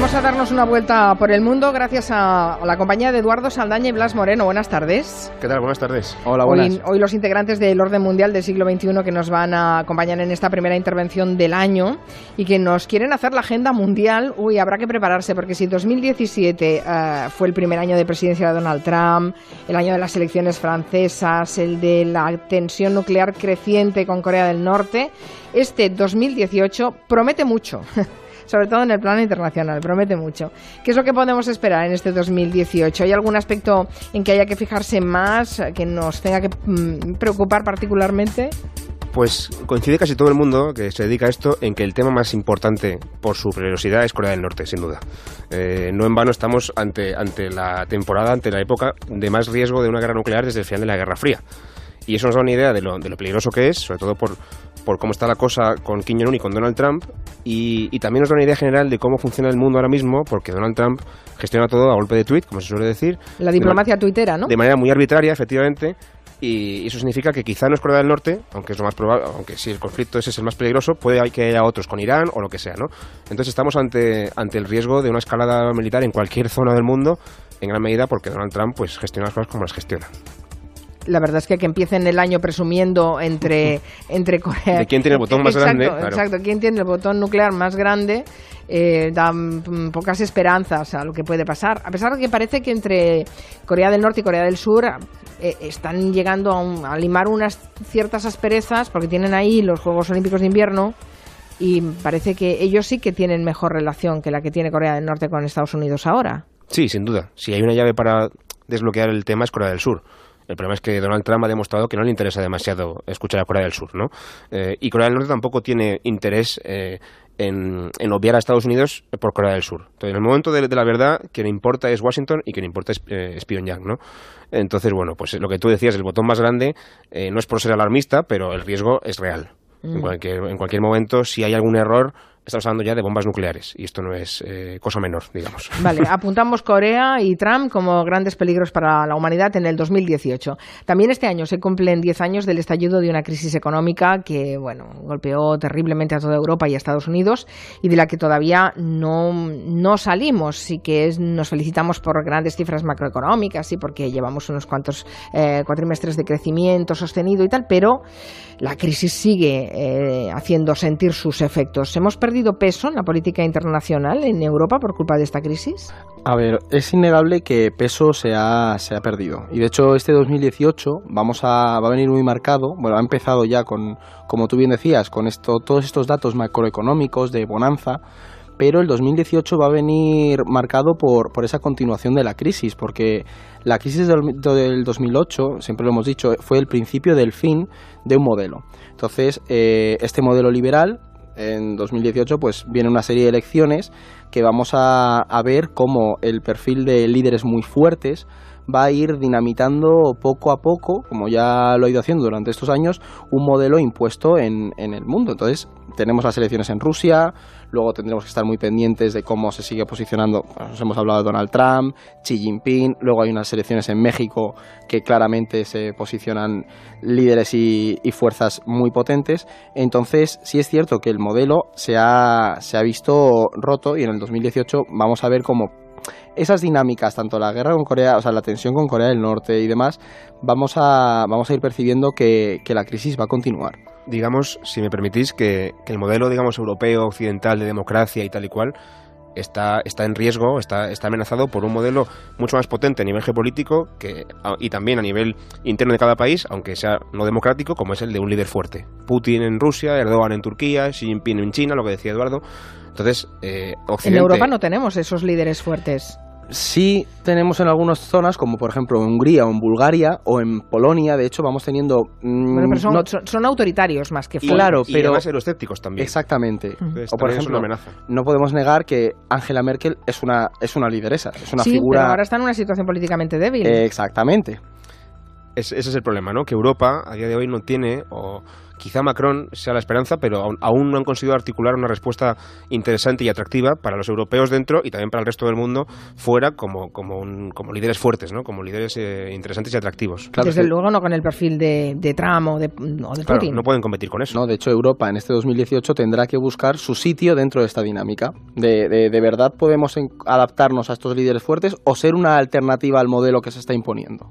Vamos a darnos una vuelta por el mundo gracias a, la compañía de Eduardo Saldaña y Blas Moreno. Buenas tardes. ¿Qué tal? Buenas tardes. Hola, buenas. Hoy, hoy, los integrantes del orden mundial del siglo XXI que nos van a acompañar en esta primera intervención del año y que nos quieren hacer la agenda mundial. Uy, habrá que prepararse porque si 2017 eh, fue el primer año de presidencia de Donald Trump, el año de las elecciones francesas, el de la tensión nuclear creciente con Corea del Norte, este 2018 promete mucho. sobre todo en el plano internacional, promete mucho. ¿Qué es lo que podemos esperar en este 2018? ¿Hay algún aspecto en que haya que fijarse más, que nos tenga que mm, preocupar particularmente? Pues coincide casi todo el mundo que se dedica a esto en que el tema más importante por su peligrosidad es Corea del Norte, sin duda. Eh, no en vano estamos ante, ante la temporada, ante la época de más riesgo de una guerra nuclear desde el final de la Guerra Fría. Y eso nos da una idea de lo, de lo peligroso que es, sobre todo por, por cómo está la cosa con Kim Jong-un y con Donald Trump, y, también nos da una idea general de cómo funciona el mundo ahora mismo, porque Donald Trump gestiona todo a golpe de tweet, como se suele decir. La diplomacia tuitera, ¿no? De manera muy arbitraria, efectivamente, y eso significa que quizá no es Corea del Norte, aunque es lo más probable, aunque si el conflicto ese es el más peligroso, puede que haya otros con Irán o lo que sea, ¿no? Entonces estamos ante, ante el riesgo de una escalada militar en cualquier zona del mundo, en gran medida porque Donald Trump pues gestiona las cosas como las gestiona la verdad es que que empiecen el año presumiendo entre, entre Corea. ¿De quién tiene el botón más grande? Exacto, quién tiene el botón nuclear más grande. Eh, da pocas esperanzas a lo que puede pasar. A pesar de que parece que entre Corea del Norte y Corea del Sur eh, están llegando a, a, limar unas ciertas asperezas porque tienen ahí los Juegos Olímpicos de Invierno y parece que ellos sí que tienen mejor relación que la que tiene Corea del Norte con Estados Unidos ahora. Sí, sin duda. Si hay una llave para desbloquear el tema es Corea del Sur. El problema es que Donald Trump ha demostrado que no le interesa demasiado escuchar a Corea del Sur, ¿no? Eh, y Corea del Norte tampoco tiene interés eh, en, obviar a Estados Unidos por Corea del Sur. Entonces, en el momento de, la verdad, quien importa es Washington y quien importa es, eh, Pyongyang, ¿no? Entonces, bueno, pues lo que tú decías, el botón más grande no es por ser alarmista, pero el riesgo es real. En, mm. cualquier, en cualquier momento, si hay algún error, estamos hablando ya de bombas nucleares y esto no es eh, cosa menor, digamos. Vale, apuntamos Corea y Trump como grandes peligros para la humanidad en el 2018. También este año se cumplen 10 años del estallido de una crisis económica que, bueno, golpeó terriblemente a toda Europa y a Estados Unidos y de la que todavía no, no salimos y que nos felicitamos por grandes cifras macroeconómicas y porque llevamos unos cuantos eh, cuatrimestres de crecimiento sostenido y tal, pero la crisis sigue eh, haciendo sentir sus efectos. ¿Hemos perdido peso en la política internacional en Europa por culpa de esta crisis? A ver, es innegable que peso se ha, se ha perdido. Y de hecho, este 2018 vamos a, va a venir muy marcado. Bueno, ha empezado ya con, como tú bien decías, con esto, todos estos datos macroeconómicos de bonanza pero el 2018 va a venir marcado por, por esa continuación de la crisis, porque la crisis del, del 2008, siempre lo hemos dicho, fue el principio del fin de un modelo. Entonces, eh, este modelo liberal, en 2018, pues viene una serie de elecciones que vamos a, ver cómo el perfil de líderes muy fuertes va a ir dinamitando poco a poco, como ya lo ha ido haciendo durante estos años, un modelo impuesto en, en el mundo. Entonces, tenemos las elecciones en Rusia, luego tendremos que estar muy pendientes de cómo se sigue posicionando, nos hemos hablado de Donald Trump, Xi Jinping, luego hay unas elecciones en México que claramente se posicionan líderes y, y fuerzas muy potentes. Entonces, sí es cierto que el modelo se ha, se ha visto roto y en el 2018 vamos a ver cómo esas dinámicas, tanto la guerra con Corea, o sea, la tensión con Corea del Norte y demás, vamos a, vamos a ir percibiendo que, la crisis va a continuar. Digamos, si me permitís, que, el modelo, digamos, europeo, occidental de democracia y tal y cual, está, está en riesgo, está, está amenazado por un modelo mucho más potente a nivel geopolítico que, y también a nivel interno de cada país, aunque sea no democrático, como es el de un líder fuerte. Putin en Rusia, Erdogan en Turquía, Xi Jinping en China, lo que decía Eduardo. Entonces, eh, En Europa no tenemos esos líderes fuertes. Sí tenemos en algunas zonas, como por ejemplo en Hungría o en Bulgaria o en Polonia, de hecho vamos teniendo... Mm, son, autoritarios más que fuertes. Claro, y pero... escépticos también. Exactamente. o por ejemplo, no podemos negar que Angela Merkel es una, es una lideresa, es una sí, figura... pero ahora está en una situación políticamente débil. exactamente. ese es el problema, ¿no? Que Europa a día de hoy no tiene... O quizá Macron sea la esperanza, pero aún, no han conseguido articular una respuesta interesante y atractiva para los europeos dentro y también para el resto del mundo fuera como, como, como líderes fuertes, ¿no? como líderes eh, interesantes y atractivos. Desde luego no con el perfil de, de Trump o de, Putin. no pueden competir con eso. No, de hecho Europa en este 2018 tendrá que buscar su sitio dentro de esta dinámica. De, de verdad podemos adaptarnos a estos líderes fuertes o ser una alternativa al modelo que se está imponiendo.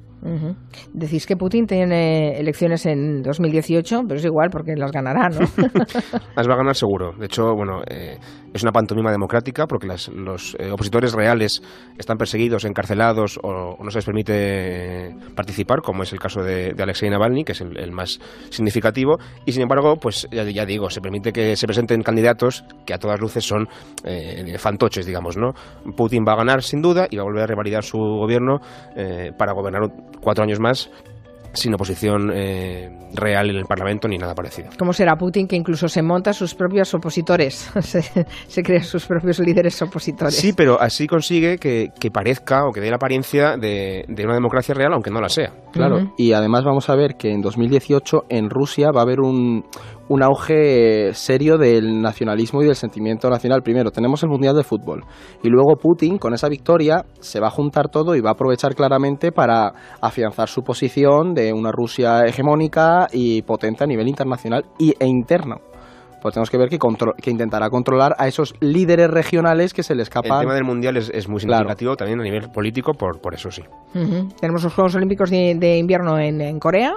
Decís que Putin tiene elecciones en 2018, pero es igual porque las ganará, ¿no? las va a ganar seguro. De hecho, bueno, eh, es una pantomima democrática porque los eh, opositores reales están perseguidos, encarcelados o, no se les permite participar, como es el caso de, Alexei Navalny, que es el, más significativo. Y sin embargo, pues ya, digo, se permite que se presenten candidatos que a todas luces son eh, fantoches, digamos, ¿no? Putin va a ganar sin duda y va a volver a revalidar su gobierno para gobernar cuatro años más sin oposición eh, real en el Parlamento ni nada parecido. ¿Cómo será Putin que incluso se monta sus propios opositores? se, crea sus propios líderes opositores. Sí, pero así consigue que, parezca o que dé la apariencia de, una democracia real, aunque no la sea. Claro, y además vamos a ver que en 2018 en Rusia va a haber un, un auge serio del nacionalismo y del sentimiento nacional. Primero, tenemos el Mundial de Fútbol y luego Putin, con esa victoria, se va a juntar todo y va a aprovechar claramente para afianzar su posición de una Rusia hegemónica y potente a nivel internacional y, e interno pues tenemos que ver que, que intentará controlar a esos líderes regionales que se le escapan. El tema del Mundial es, muy significativo también a nivel político, por, por eso sí. Tenemos los Juegos Olímpicos de, invierno en, en, Corea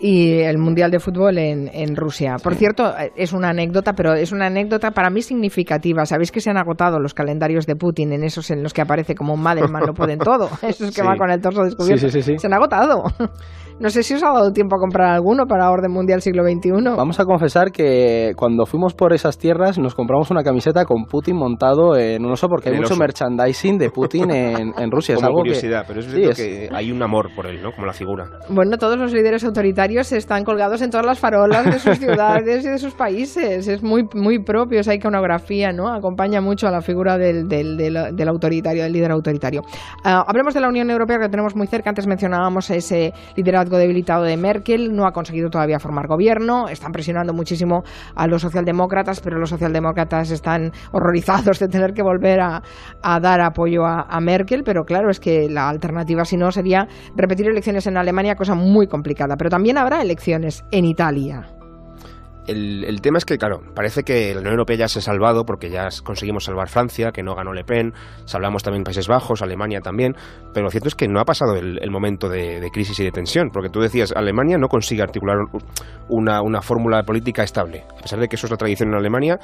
y el Mundial de Fútbol en, en, Rusia. Por cierto, es una anécdota, pero es una anécdota para mí significativa. Sabéis que se han agotado los calendarios de Putin en esos en los que aparece como un Madelman lo pueden todo. Esos que va con el torso descubierto. se han agotado. No sé si os ha dado tiempo a comprar alguno para Orden Mundial siglo XXI. Vamos a confesar que cuando fuimos por esas tierras nos compramos una camiseta con Putin montado en un oso porque hay mucho merchandising de Putin en, Rusia. Como es algo curiosidad, pero es, que hay un amor por él, ¿no? Como la figura. Bueno, todos los líderes autoritarios están colgados en todas las farolas de sus ciudades y de sus países. Es muy, muy propio esa iconografía, ¿no? Acompaña mucho a la figura del, del, autoritario, del líder autoritario. Ah, hablemos de la Unión Europea que tenemos muy cerca. Antes mencionábamos ese liderazgo debilitado de Merkel, no ha conseguido todavía formar gobierno, están presionando muchísimo a los socialdemócratas, pero los socialdemócratas están horrorizados de tener que volver a, dar apoyo a, Merkel, pero claro, es que la alternativa si no sería repetir elecciones en Alemania, cosa muy complicada, pero también habrá elecciones en Italia el, tema es que, claro, parece que la Unión Europea ya se ha salvado porque ya conseguimos salvar Francia, que no ganó Le Pen, salvamos también Países Bajos, Alemania también, pero lo cierto es que no ha pasado el, momento de, crisis y de tensión, porque tú decías, Alemania no consigue articular una, una fórmula política estable, a pesar de que eso es la tradición en Alemania,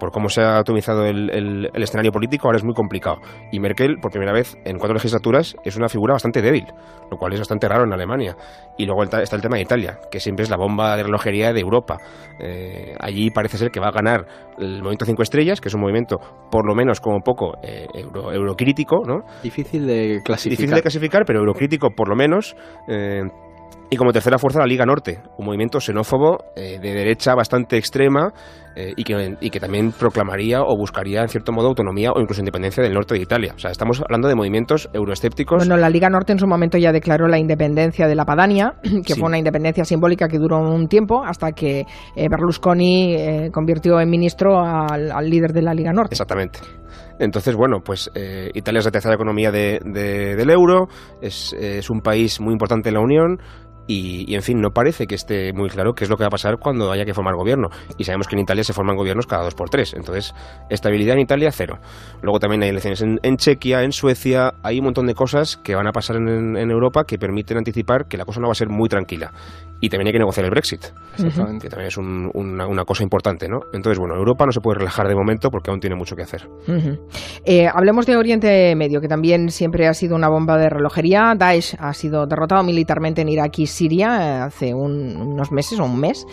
por cómo se ha atomizado el, escenario político, ahora es muy complicado. Y Merkel, por primera vez en cuatro legislaturas, es una figura bastante débil, lo cual es bastante raro en Alemania. Y luego está el tema de Italia, que siempre es la bomba de relojería de Europa. Eh, allí parece ser que va a ganar el Movimiento Cinco Estrellas, que es un movimiento, por lo menos como poco, eh, eurocrítico, ¿no? Difícil de clasificar. Difícil de clasificar, pero eurocrítico por lo menos. Eh, y como tercera fuerza la Liga Norte, un movimiento xenófobo eh, de derecha bastante extrema eh, y, que, y, que, también proclamaría o buscaría en cierto modo autonomía o incluso independencia del norte de Italia. O sea, estamos hablando de movimientos euroescépticos. Bueno, la Liga Norte en su momento ya declaró la independencia de la Padania, que fue una independencia simbólica que duró un tiempo hasta que eh, Berlusconi convirtió en ministro al, líder de la Liga Norte. Exactamente. Entonces, bueno, pues Italia es la tercera economía de, del euro, es, es, un país muy importante en la Unión, y, en fin, no parece que esté muy claro qué es lo que va a pasar cuando haya que formar gobierno. Y sabemos que en Italia se forman gobiernos cada dos por tres. Entonces, estabilidad en Italia, cero. Luego también hay elecciones en, Chequia, en Suecia. Hay un montón de cosas que van a pasar en, Europa que permiten anticipar que la cosa no va a ser muy tranquila. Y también hay que negociar el Brexit. Que también es una, cosa importante, ¿no? Entonces, bueno, Europa no se puede relajar de momento porque aún tiene mucho que hacer. Eh, hablemos de Oriente Medio, que también siempre ha sido una bomba de relojería. Daesh ha sido derrotado militarmente en Irak y Siria hace unos meses o un mes,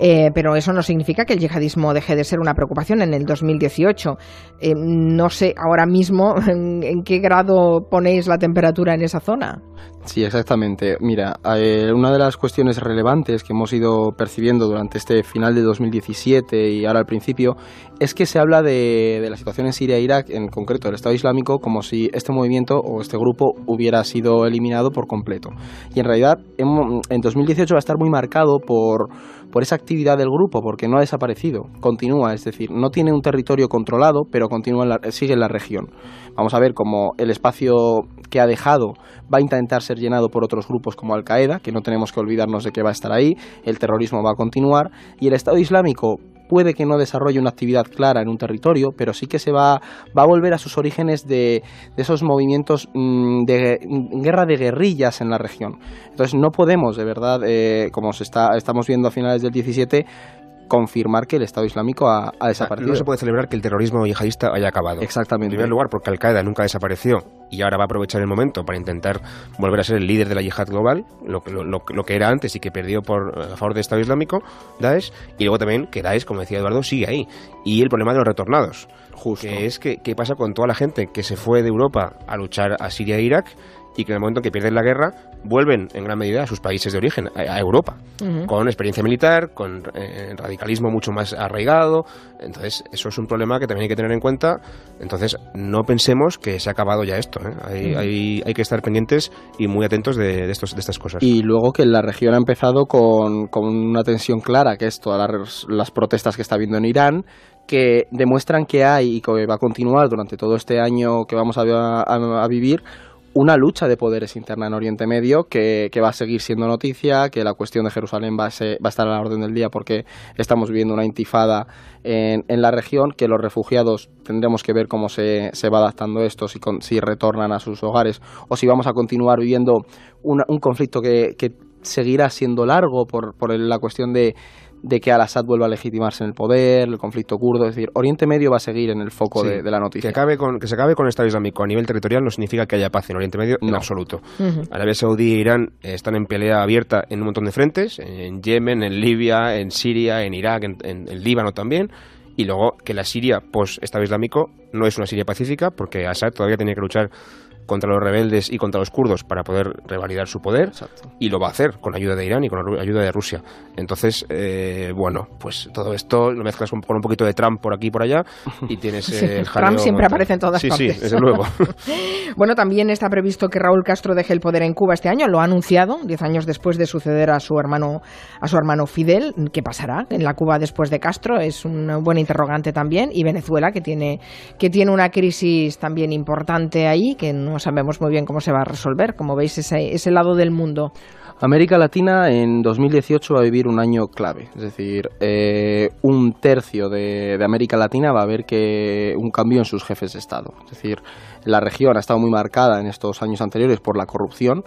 eh, pero eso no significa que el yihadismo deje de ser una preocupación en el 2018. Eh, no sé ahora mismo en, qué grado ponéis la temperatura en esa zona. Sí, exactamente. Mira, eh, una de las cuestiones relevantes que hemos ido percibiendo durante este final de 2017 y ahora al principio es que se habla de, de la situación en Siria e Irak, en concreto del Estado Islámico, como si este movimiento o este grupo hubiera sido eliminado por completo. Y en realidad en 2018 va a estar muy marcado por por esa actividad del grupo, porque no ha desaparecido, continúa, es decir, no tiene un territorio controlado, pero continúa sigue en la región. Vamos a ver cómo el espacio que ha dejado va a intentar llenado por otros grupos como Al Qaeda, que no tenemos que olvidarnos de que va a estar ahí, el terrorismo va a continuar, y el Estado Islámico puede que no desarrolle una actividad clara en un territorio, pero sí que se va, va a volver a sus orígenes de, esos movimientos mm, de guerra de guerrillas en la región. Entonces no podemos, de verdad, eh, como se está, estamos viendo a finales del 17, confirmar que el Estado Islámico ha, desaparecido. No se puede celebrar que el terrorismo yihadista haya acabado. Exactamente. En primer lugar, porque Al-Qaeda nunca desapareció y ahora va a aprovechar el momento para intentar volver a ser el líder de la yihad global, lo, lo, que era antes y que perdió por, a favor del Estado Islámico, Daesh, y luego también que Daesh, como decía Eduardo, sigue ahí. Y el problema de los retornados. Justo. Que es que, qué pasa con toda la gente que se fue de Europa a luchar a Siria e Irak y que en el momento que pierden la guerra vuelven en gran medida a sus países de origen, a, Europa, con experiencia militar, con eh, radicalismo mucho más arraigado. Entonces, eso es un problema que también hay que tener en cuenta. Entonces, no pensemos que se ha acabado ya esto. ¿eh? Hay, hay, que estar pendientes y muy atentos de, estos, de estas cosas. Y luego que la región ha empezado con, con una tensión clara, que es todas las, las protestas que está habiendo en Irán, que demuestran que hay y que va a continuar durante todo este año que vamos a, a vivir una lucha de poderes interna en Oriente Medio que, va a seguir siendo noticia, que la cuestión de Jerusalén va a, va a, estar a la orden del día porque estamos viviendo una intifada en, en la región, que los refugiados tendremos que ver cómo se, se va adaptando esto, si, si retornan a sus hogares o si vamos a continuar viviendo un conflicto que, que seguirá siendo largo por, por la cuestión de de que Al-Assad vuelva a legitimarse en el poder, el conflicto kurdo, es decir, Oriente Medio va a seguir en el foco de, la noticia. Que, acabe con, que se acabe con el Estado Islámico a nivel territorial no significa que haya paz en Oriente Medio en absoluto. Arabia Saudí e Irán están en pelea abierta en un montón de frentes, en Yemen, en Libia, en Siria, en Irak, en, en el Líbano también y luego que la Siria post-Estado Islámico no es una Siria pacífica porque Assad todavía tiene que luchar contra los rebeldes y contra los kurdos para poder revalidar su poder y lo va a hacer con ayuda de Irán y con ayuda de Rusia. Entonces, eh, bueno, pues todo esto lo mezclas con, un poquito de Trump por aquí y por allá y tienes el Trump siempre aparece en todas sí, partes. Sí, desde luego. bueno, también está previsto que Raúl Castro deje el poder en Cuba este año, lo ha anunciado, diez años después de suceder a su hermano a su hermano Fidel. ¿Qué pasará en la Cuba después de Castro? Es un buen interrogante también. Y Venezuela, que tiene, que tiene una crisis también importante ahí, que no sabemos muy bien cómo se va a resolver. Como veis, ese, ese lado del mundo. América Latina en 2018 va a vivir un año clave, es decir, eh, un tercio de, de, América Latina va a ver que un cambio en sus jefes de Estado. Es decir, la región ha estado muy marcada en estos años anteriores por la corrupción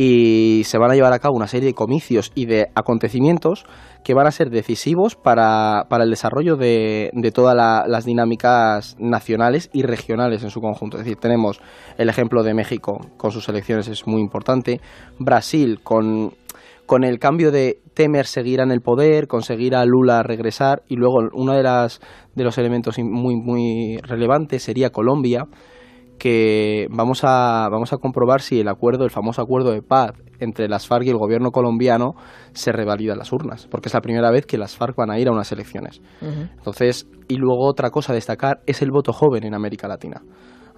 y se van a llevar a cabo una serie de comicios y de acontecimientos que van a ser decisivos para, el desarrollo de, de todas las dinámicas nacionales y regionales en su conjunto. Es decir, tenemos el ejemplo de México con sus elecciones, es muy importante, Brasil con, con el cambio de Temer seguir en el poder, conseguir a Lula regresar y luego uno de, las, de los elementos muy, muy relevantes sería Colombia que vamos a, vamos a comprobar si el acuerdo, el famoso acuerdo de paz entre las FARC y el gobierno colombiano se revalida en las urnas, porque es la primera vez que las FARC van a ir a unas elecciones. Entonces, y luego otra cosa a destacar es el voto joven en América Latina.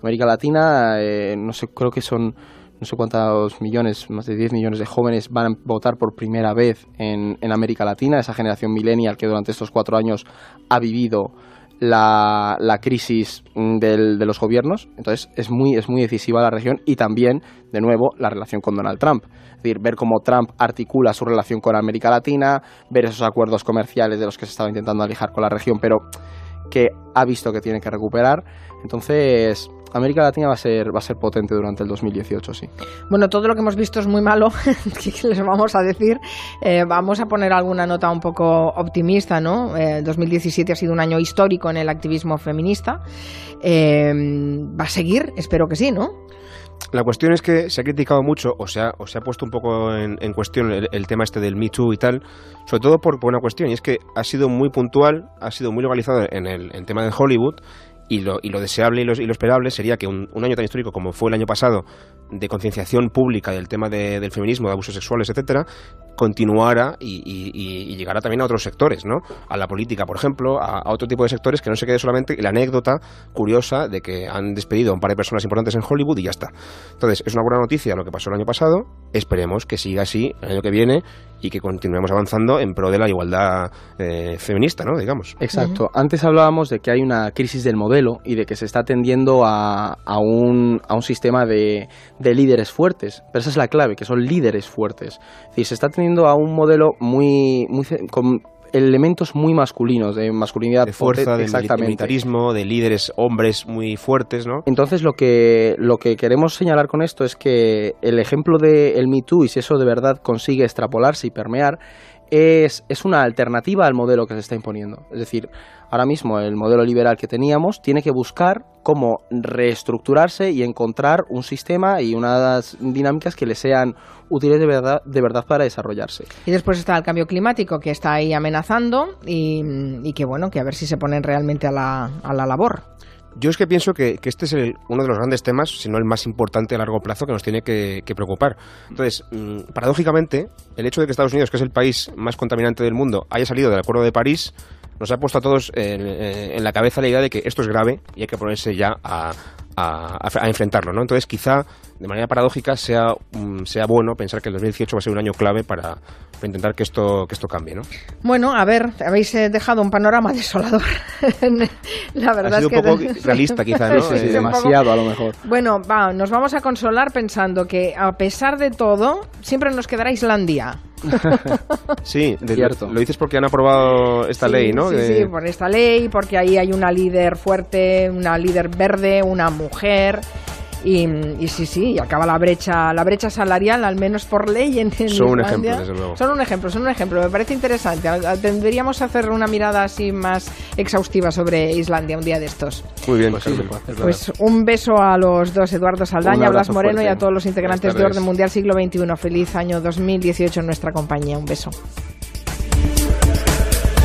América Latina, eh, no sé, creo que son no sé cuántos millones, más de 10 millones de jóvenes van a votar por primera vez en, en América Latina, esa generación millennial que durante estos cuatro años ha vivido la, la crisis mm, del, de los gobiernos. Entonces es muy, es muy decisiva la región y también, de nuevo, la relación con Donald Trump. Es decir, ver cómo Trump articula su relación con América Latina, ver esos acuerdos comerciales de los que se estaba intentando alejar con la región, pero que ha visto que tiene que recuperar. Entonces, América Latina va a ser va a ser potente durante el 2018, sí. Bueno, todo lo que hemos visto es muy malo, ¿qué les vamos a decir? Eh, vamos a poner alguna nota un poco optimista, ¿no? 2017 eh, ha sido un año histórico en el activismo feminista. Eh, ¿Va a seguir? Espero que sí, ¿no? La cuestión es que se ha criticado mucho o se ha, o se ha puesto un poco en, cuestión el, tema este del Me Too y tal, sobre todo por, una cuestión, y es que ha sido muy puntual, ha sido muy localizado en el tema de Hollywood y lo, y lo deseable y lo, y lo, esperable sería que un, año tan histórico como fue el año pasado, de concienciación pública del tema del feminismo, de abusos sexuales, etcétera, continuara y, y, llegara también a otros sectores, ¿no? A la política, por ejemplo, a, otro tipo de sectores que no se quede solamente la anécdota curiosa de que han despedido a un par de personas importantes en Hollywood y ya está. Entonces, es una buena noticia lo que pasó el año pasado. Esperemos que siga así el año que viene y que continuemos avanzando en pro de la igualdad eh, feminista, ¿no? Digamos. Exacto. Antes hablábamos de que hay una crisis del modelo y de que se está tendiendo a, a, un, a un sistema de, de líderes fuertes. Pero esa es la clave, que son líderes fuertes. Es decir, se está teniendo a un modelo muy, muy con elementos muy masculinos, de masculinidad de fuerza, de militarismo, de líderes hombres muy fuertes, ¿no? Entonces lo que lo que queremos señalar con esto es que el ejemplo de el Me Too y si eso de verdad consigue extrapolarse y permear es, es una alternativa al modelo que se está imponiendo. Es decir, ahora mismo el modelo liberal que teníamos tiene que buscar cómo reestructurarse y encontrar un sistema y unas dinámicas que le sean útiles de verdad, de verdad para desarrollarse. Y después está el cambio climático que está ahí amenazando y, que bueno, que a ver si se ponen realmente a la, a la labor. Yo es que pienso que, este es uno de los grandes temas, si no el más importante a largo plazo, que nos tiene que, preocupar. Entonces, mm, paradójicamente, el hecho de que Estados Unidos, que es el país más contaminante del mundo, haya salido del Acuerdo de París, nos ha puesto a todos en, la cabeza la idea de que esto es grave y hay que ponerse ya a, a, enfrentarlo, ¿no? Entonces, quizá de manera paradójica sea, mm, sea bueno pensar que el 2018 va a ser un año clave para, intentar que esto, que esto cambie, ¿no? Bueno, a ver, habéis eh, dejado un panorama desolador. La verdad ha sido es que un poco realista, quizá, ¿no? Sí, demasiado a lo mejor. Bueno, va, nos vamos a consolar pensando que a pesar de todo, siempre nos quedará Islandia. sí, cierto. Lo, dices porque han aprobado esta ley, ¿no? Sí, sí, por esta ley, porque ahí hay una líder fuerte, una líder verde, una mujer. Y, sí, sí, y acaba la brecha, la brecha salarial, al menos por ley en, Son un ejemplo, desde luego. Son un ejemplo, son un ejemplo. Me parece interesante. Tendríamos hacer una mirada así más exhaustiva sobre Islandia un día de estos. Muy bien, pues, pues un beso a los dos, Eduardo Saldaña, Blas Moreno y a todos los integrantes de Orden Mundial Siglo XXI. Feliz año 2018 en nuestra compañía. Un beso.